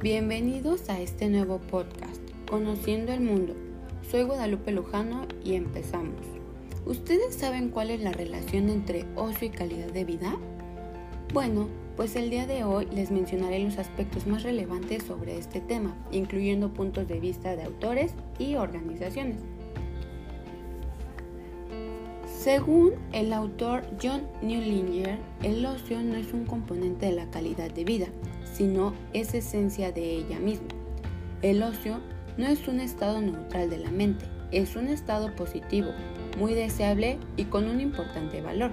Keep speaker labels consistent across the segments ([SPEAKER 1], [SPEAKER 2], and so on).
[SPEAKER 1] Bienvenidos a este nuevo podcast, Conociendo el Mundo. Soy Guadalupe Lujano y empezamos. ¿Ustedes saben cuál es la relación entre ocio y calidad de vida? Bueno, pues el día de hoy les mencionaré los aspectos más relevantes sobre este tema, incluyendo puntos de vista de autores y organizaciones. Según el autor John Newlinger, el ocio no es un componente de la calidad de vida, sino es esencia de ella misma. El ocio no es un estado neutral de la mente, es un estado positivo, muy deseable y con un importante valor.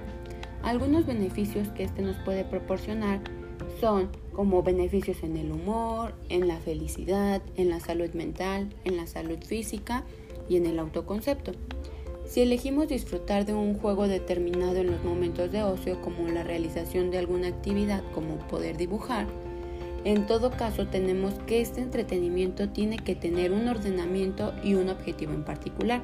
[SPEAKER 1] Algunos beneficios que este nos puede proporcionar son como beneficios en el humor, en la felicidad, en la salud mental, en la salud física y en el autoconcepto. Si elegimos disfrutar de un juego determinado en los momentos de ocio, como la realización de alguna actividad como poder dibujar, en todo caso tenemos que este entretenimiento tiene que tener un ordenamiento y un objetivo en particular,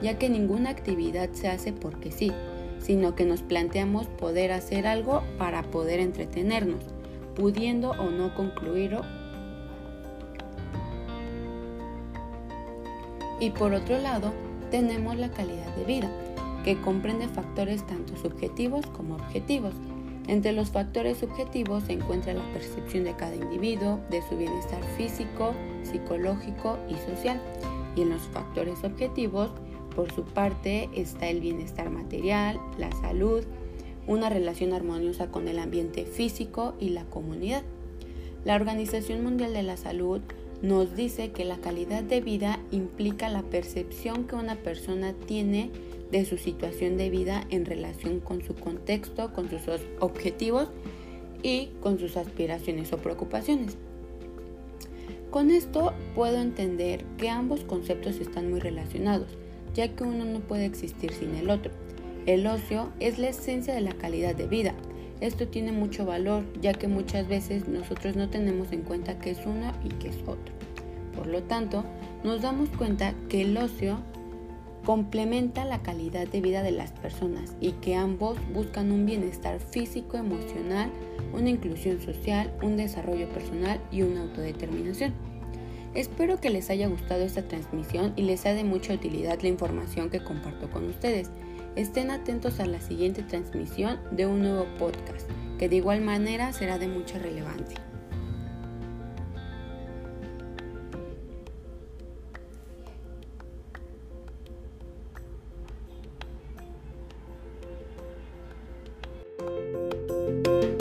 [SPEAKER 1] ya que ninguna actividad se hace porque sí, sino que nos planteamos poder hacer algo para poder entretenernos, pudiendo o no concluirlo. Y por otro lado, tenemos la calidad de vida, que comprende factores tanto subjetivos como objetivos. Entre los factores subjetivos se encuentra la percepción de cada individuo, de su bienestar físico, psicológico y social. Y en los factores objetivos, por su parte, está el bienestar material, la salud, una relación armoniosa con el ambiente físico y la comunidad. La Organización Mundial de la Salud nos dice que la calidad de vida implica la percepción que una persona tiene de su situación de vida en relación con su contexto, con sus objetivos y con sus aspiraciones o preocupaciones. Con esto puedo entender que ambos conceptos están muy relacionados, ya que uno no puede existir sin el otro. El ocio es la esencia de la calidad de vida, esto tiene mucho valor, ya que muchas veces nosotros no tenemos en cuenta qué es uno y qué es otro. Por lo tanto, nos damos cuenta que el ocio complementa la calidad de vida de las personas y que ambos buscan un bienestar físico, emocional, una inclusión social, un desarrollo personal y una autodeterminación. Espero que les haya gustado esta transmisión y les sea de mucha utilidad la información que comparto con ustedes. Estén atentos a la siguiente transmisión de un nuevo podcast, que de igual manera será de mucha relevancia.